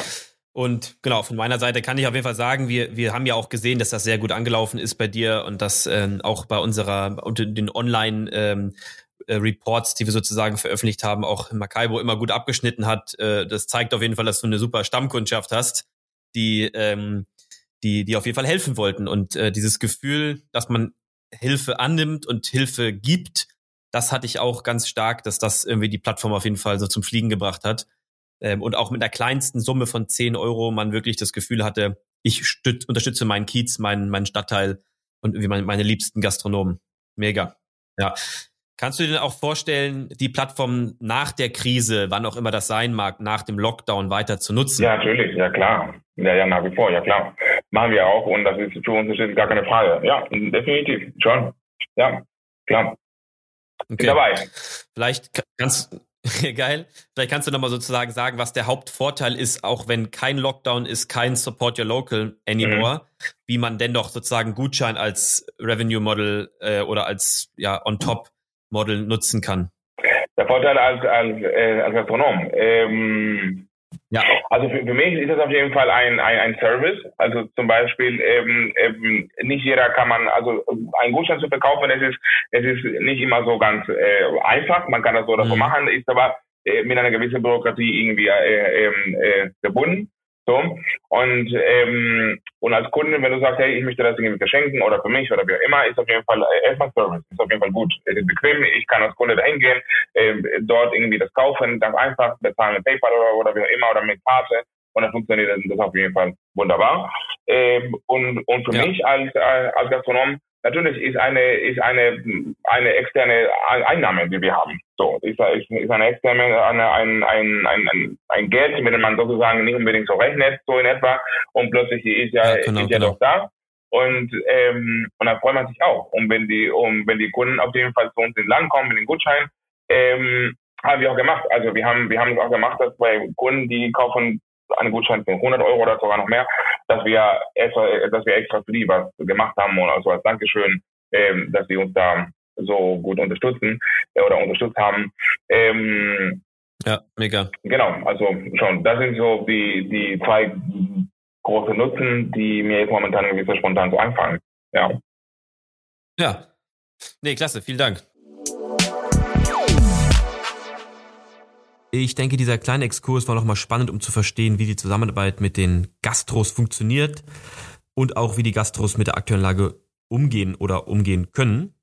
Und genau, von meiner Seite kann ich auf jeden Fall sagen, wir, wir haben ja auch gesehen, dass das sehr gut angelaufen ist bei dir und dass ähm, auch bei unserer, unter den Online ähm, äh, Reports, die wir sozusagen veröffentlicht haben, auch Makaibo immer gut abgeschnitten hat. Äh, das zeigt auf jeden Fall, dass du eine super Stammkundschaft hast, die, ähm, die, die auf jeden Fall helfen wollten. Und äh, dieses Gefühl, dass man Hilfe annimmt und Hilfe gibt, das hatte ich auch ganz stark, dass das irgendwie die Plattform auf jeden Fall so zum Fliegen gebracht hat. Ähm, und auch mit der kleinsten Summe von 10 Euro man wirklich das Gefühl hatte, ich stüt, unterstütze meinen Kiez, meinen, meinen Stadtteil und irgendwie meine, meine liebsten Gastronomen. Mega. Ja. Kannst du dir denn auch vorstellen, die Plattform nach der Krise, wann auch immer das sein mag, nach dem Lockdown weiter zu nutzen? Ja, natürlich, ja klar. Ja, ja, nach wie vor, ja klar. Machen wir auch und das ist für uns gar keine Frage. Ja, definitiv, schon. Ja, klar. Okay. dabei. Vielleicht kannst geil. Vielleicht kannst du nochmal sozusagen sagen, was der Hauptvorteil ist, auch wenn kein Lockdown ist, kein Support Your Local anymore, mhm. wie man dennoch sozusagen Gutschein als Revenue Model äh, oder als ja on top Model nutzen kann? Der Vorteil als, als, äh, als Gastronom. Ähm, ja. Also für, für mich ist das auf jeden Fall ein, ein, ein Service. Also zum Beispiel ähm, ähm, nicht jeder kann man, also ein Gutschein zu verkaufen, es ist, es ist nicht immer so ganz äh, einfach. Man kann das so oder so mhm. machen, ist aber äh, mit einer gewissen Bürokratie irgendwie äh, ähm, äh, verbunden. So. Und, ähm, und als Kunde, wenn du sagst, hey, ich möchte das irgendwie verschenken oder für mich oder wie auch immer, ist auf jeden Fall äh, erstmal Service, ist auf jeden Fall gut. Es ist bequem, ich kann als Kunde dahin gehen, äh, dort irgendwie das kaufen, ganz einfach, bezahlen mit PayPal oder, oder wie auch immer oder mit Karte und dann funktioniert das auf jeden Fall wunderbar. Ähm, und, und für ja. mich als, äh, als Gastronom natürlich ist eine, ist eine, eine externe Einnahme, die wir haben. So, ist, ist, ist eine externe, eine, ein, ein, ein, ein Geld, mit dem man sozusagen nicht unbedingt so rechnet, so in etwa, und plötzlich ist ja, ja, genau, ist ja genau. doch da. Und, ähm, und dann freut man sich auch. Und wenn die, um, wenn die Kunden auf jeden Fall zu uns ins Land kommen mit dem Gutschein, ähm, haben wir auch gemacht. Also wir haben, wir haben es auch gemacht, dass bei Kunden, die kaufen einen Gutschein von 100 Euro oder sogar noch mehr, dass wir extra, dass wir extra für die was gemacht haben und also als Dankeschön, ähm, dass sie uns da so gut unterstützen äh, oder unterstützt haben. Ähm, ja, mega. Genau, also schon, das sind so die, die zwei große Nutzen, die mir jetzt momentan irgendwie so spontan so einfallen. Ja. Ja. Nee, klasse, vielen Dank. Ich denke, dieser kleine Exkurs war nochmal spannend, um zu verstehen, wie die Zusammenarbeit mit den Gastros funktioniert und auch wie die Gastros mit der aktuellen Lage umgehen oder umgehen können.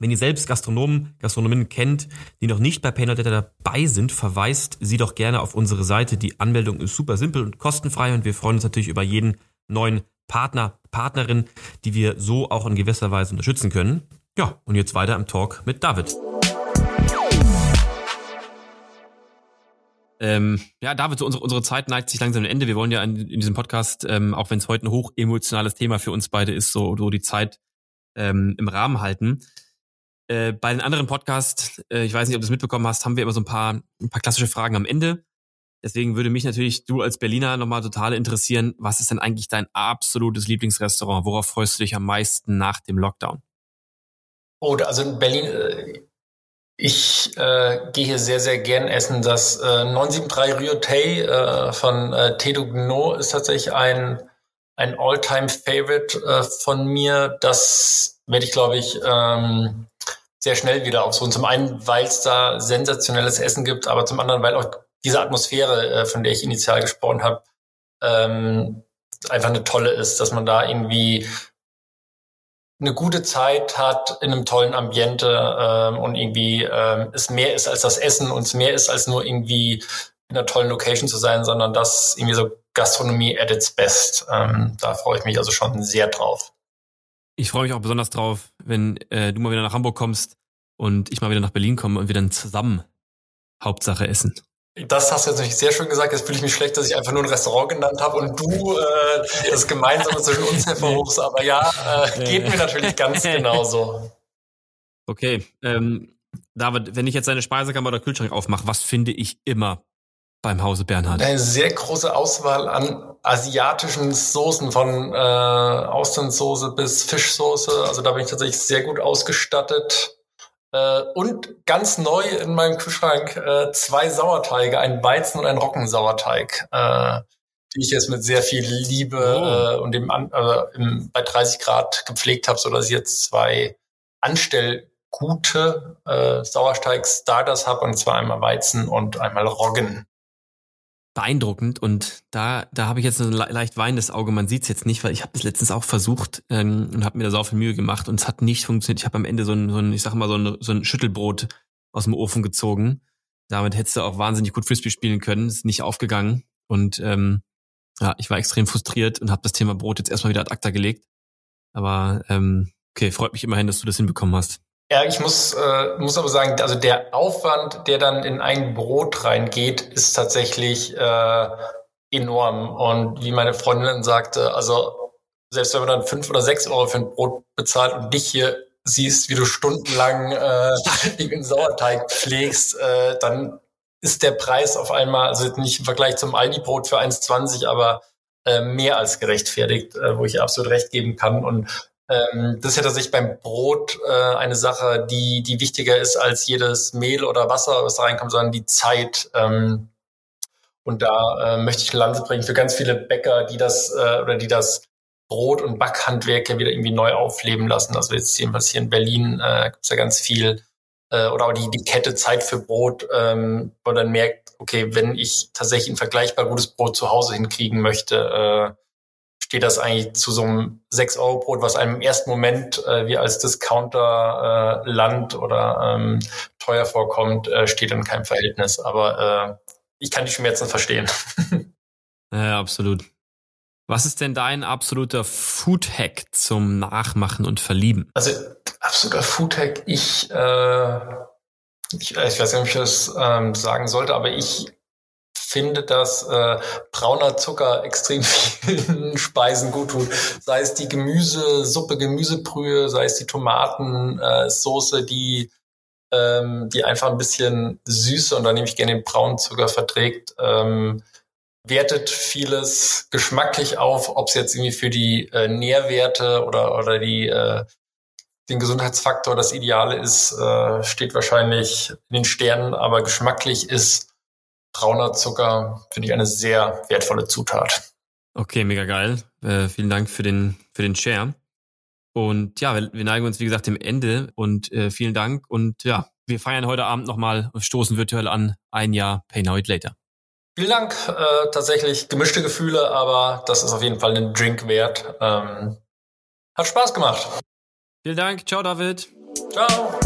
Wenn ihr selbst Gastronomen, Gastronominnen kennt, die noch nicht bei Paynote dabei sind, verweist sie doch gerne auf unsere Seite. Die Anmeldung ist super simpel und kostenfrei und wir freuen uns natürlich über jeden neuen Partner, Partnerin, die wir so auch in gewisser Weise unterstützen können. Ja, und jetzt weiter im Talk mit David. Ähm, ja, David, so unsere, unsere Zeit neigt sich langsam am Ende. Wir wollen ja in, in diesem Podcast, ähm, auch wenn es heute ein hoch emotionales Thema für uns beide ist, so, so die Zeit ähm, im Rahmen halten. Äh, bei den anderen Podcasts, äh, ich weiß nicht, ob du es mitbekommen hast, haben wir immer so ein paar, ein paar klassische Fragen am Ende. Deswegen würde mich natürlich du als Berliner nochmal total interessieren, was ist denn eigentlich dein absolutes Lieblingsrestaurant? Worauf freust du dich am meisten nach dem Lockdown? Oh, also in Berlin, äh, ich äh, gehe hier sehr, sehr gern essen. Das äh, 973 Rio Tay äh, von äh, Tedo Gno ist tatsächlich ein, ein All-Time-Favorite äh, von mir. Das werde ich, glaube ich, ähm, sehr schnell wieder aufsuchen. Zum einen, weil es da sensationelles Essen gibt, aber zum anderen, weil auch diese Atmosphäre, äh, von der ich initial gesprochen habe, ähm, einfach eine tolle ist, dass man da irgendwie eine gute Zeit hat in einem tollen Ambiente ähm, und irgendwie ähm, es mehr ist als das Essen und es mehr ist als nur irgendwie in einer tollen Location zu sein, sondern das irgendwie so Gastronomie at its best. Ähm, da freue ich mich also schon sehr drauf. Ich freue mich auch besonders drauf, wenn äh, du mal wieder nach Hamburg kommst und ich mal wieder nach Berlin komme und wir dann zusammen Hauptsache essen. Das hast du jetzt natürlich sehr schön gesagt. Jetzt fühle ich mich schlecht, dass ich einfach nur ein Restaurant genannt habe und du äh, das Gemeinsame zwischen uns hervorrufst. Aber ja, äh, geht mir natürlich ganz genauso. Okay, ähm, David, wenn ich jetzt deine Speisekammer oder Kühlschrank aufmache, was finde ich immer beim Hause Bernhard? Eine sehr große Auswahl an asiatischen Soßen, von äh, Austernsoße bis Fischsoße. Also da bin ich tatsächlich sehr gut ausgestattet. Äh, und ganz neu in meinem Kühlschrank äh, zwei Sauerteige, ein Weizen- und ein Roggensauerteig, äh, die ich jetzt mit sehr viel Liebe oh. äh, und dem, äh, im, bei 30 Grad gepflegt habe, so dass ich jetzt zwei anstellgute äh, Sauerteig-Starters habe, und zwar einmal Weizen und einmal Roggen beeindruckend und da da habe ich jetzt ein leicht weinendes Auge. Man sieht es jetzt nicht, weil ich habe das letztens auch versucht ähm, und habe mir da so viel Mühe gemacht und es hat nicht funktioniert. Ich habe am Ende so ein, so ein ich sag mal so ein, so ein Schüttelbrot aus dem Ofen gezogen. Damit hättest du auch wahnsinnig gut Frisbee spielen können. Ist nicht aufgegangen und ähm, ja, ich war extrem frustriert und habe das Thema Brot jetzt erstmal wieder ad acta gelegt. Aber ähm, okay, freut mich immerhin, dass du das hinbekommen hast. Ja, ich muss, äh, muss aber sagen, also der Aufwand, der dann in ein Brot reingeht, ist tatsächlich äh, enorm. Und wie meine Freundin sagte, also selbst wenn man dann fünf oder sechs Euro für ein Brot bezahlt und dich hier siehst, wie du stundenlang äh, den Sauerteig pflegst, äh, dann ist der Preis auf einmal, also nicht im Vergleich zum Aldi-Brot für 1,20, aber äh, mehr als gerechtfertigt, äh, wo ich absolut recht geben kann. Und ähm, das ist ja tatsächlich beim Brot äh, eine Sache, die, die wichtiger ist als jedes Mehl oder Wasser, was da reinkommt, sondern die Zeit. Ähm, und da äh, möchte ich eine Lanze bringen für ganz viele Bäcker, die das äh, oder die das Brot- und Backhandwerk ja wieder irgendwie neu aufleben lassen. Also jetzt jedenfalls hier in Berlin äh, gibt ja ganz viel äh, oder auch die, die Kette Zeit für Brot, ähm, wo man dann merkt, okay, wenn ich tatsächlich ein vergleichbar gutes Brot zu Hause hinkriegen möchte, äh, steht das eigentlich zu so einem 6-Euro-Brot, was einem im ersten Moment äh, wie als Discounter-Land äh, oder ähm, teuer vorkommt, äh, steht in keinem Verhältnis. Aber äh, ich kann die Schmerzen verstehen. ja, absolut. Was ist denn dein absoluter Food-Hack zum Nachmachen und Verlieben? Also absoluter Food-Hack, ich, äh, ich, ich weiß nicht, ob ich das ähm, sagen sollte, aber ich finde, dass äh, brauner Zucker extrem vielen Speisen gut tut. Sei es die Gemüsesuppe, Gemüsebrühe, sei es die Tomatensoße, äh, die ähm, die einfach ein bisschen Süße und da nehme ich gerne den braunen Zucker verträgt. Ähm, wertet vieles geschmacklich auf, ob es jetzt irgendwie für die äh, Nährwerte oder oder die äh, den Gesundheitsfaktor das Ideale ist, äh, steht wahrscheinlich in den Sternen, aber geschmacklich ist brauner Zucker finde ich eine sehr wertvolle Zutat. Okay, mega geil. Äh, vielen Dank für den, für den Share. Und ja, wir, wir neigen uns, wie gesagt, dem Ende und äh, vielen Dank. Und ja, wir feiern heute Abend nochmal, stoßen virtuell an, ein Jahr Pay Now It Later. Vielen Dank. Äh, tatsächlich gemischte Gefühle, aber das ist auf jeden Fall ein Drink wert. Ähm, hat Spaß gemacht. Vielen Dank. Ciao, David. Ciao.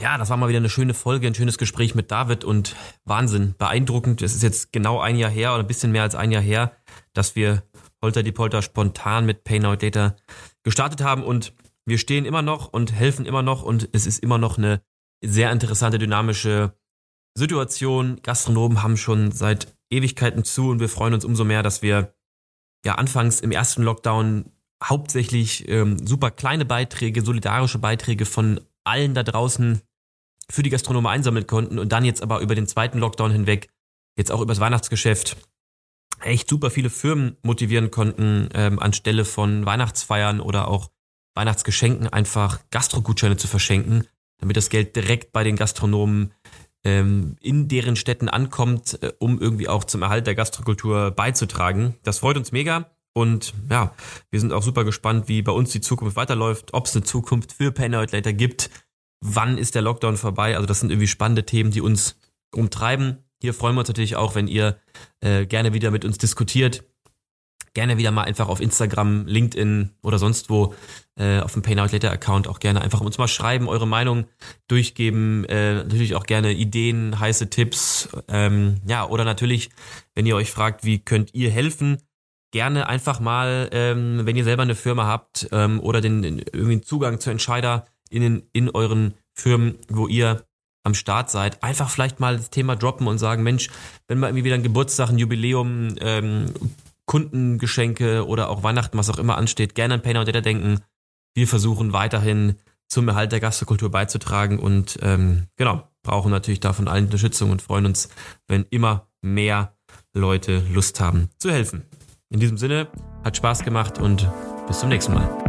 Ja, das war mal wieder eine schöne Folge, ein schönes Gespräch mit David und Wahnsinn, beeindruckend. Es ist jetzt genau ein Jahr her oder ein bisschen mehr als ein Jahr her, dass wir Holter die Polter spontan mit Pay Now Data gestartet haben und wir stehen immer noch und helfen immer noch und es ist immer noch eine sehr interessante, dynamische Situation. Gastronomen haben schon seit Ewigkeiten zu und wir freuen uns umso mehr, dass wir ja anfangs im ersten Lockdown hauptsächlich ähm, super kleine Beiträge, solidarische Beiträge von allen da draußen für die Gastronomen einsammeln konnten und dann jetzt aber über den zweiten Lockdown hinweg, jetzt auch übers Weihnachtsgeschäft, echt super viele Firmen motivieren konnten, ähm, anstelle von Weihnachtsfeiern oder auch Weihnachtsgeschenken einfach Gastrogutscheine zu verschenken, damit das Geld direkt bei den Gastronomen ähm, in deren Städten ankommt, äh, um irgendwie auch zum Erhalt der Gastrokultur beizutragen. Das freut uns mega. Und ja, wir sind auch super gespannt, wie bei uns die Zukunft weiterläuft, ob es eine Zukunft für Pay Later gibt, wann ist der Lockdown vorbei. Also das sind irgendwie spannende Themen, die uns umtreiben. Hier freuen wir uns natürlich auch, wenn ihr äh, gerne wieder mit uns diskutiert. Gerne wieder mal einfach auf Instagram, LinkedIn oder sonst wo äh, auf dem Pay Later Account auch gerne einfach uns mal schreiben, eure Meinung durchgeben, äh, natürlich auch gerne Ideen, heiße Tipps, ähm, ja oder natürlich, wenn ihr euch fragt, wie könnt ihr helfen, gerne einfach mal, ähm, wenn ihr selber eine Firma habt ähm, oder den, den irgendwie Zugang zu Entscheider in, in euren Firmen, wo ihr am Start seid, einfach vielleicht mal das Thema droppen und sagen, Mensch, wenn mal irgendwie wieder ein Geburtstag, ein Jubiläum, ähm, Kundengeschenke oder auch Weihnachten, was auch immer ansteht, gerne an Painer und Data denken. Wir versuchen weiterhin zum Erhalt der Gastrokultur beizutragen und ähm, genau, brauchen natürlich davon allen Unterstützung und freuen uns, wenn immer mehr Leute Lust haben zu helfen. In diesem Sinne, hat Spaß gemacht und bis zum nächsten Mal.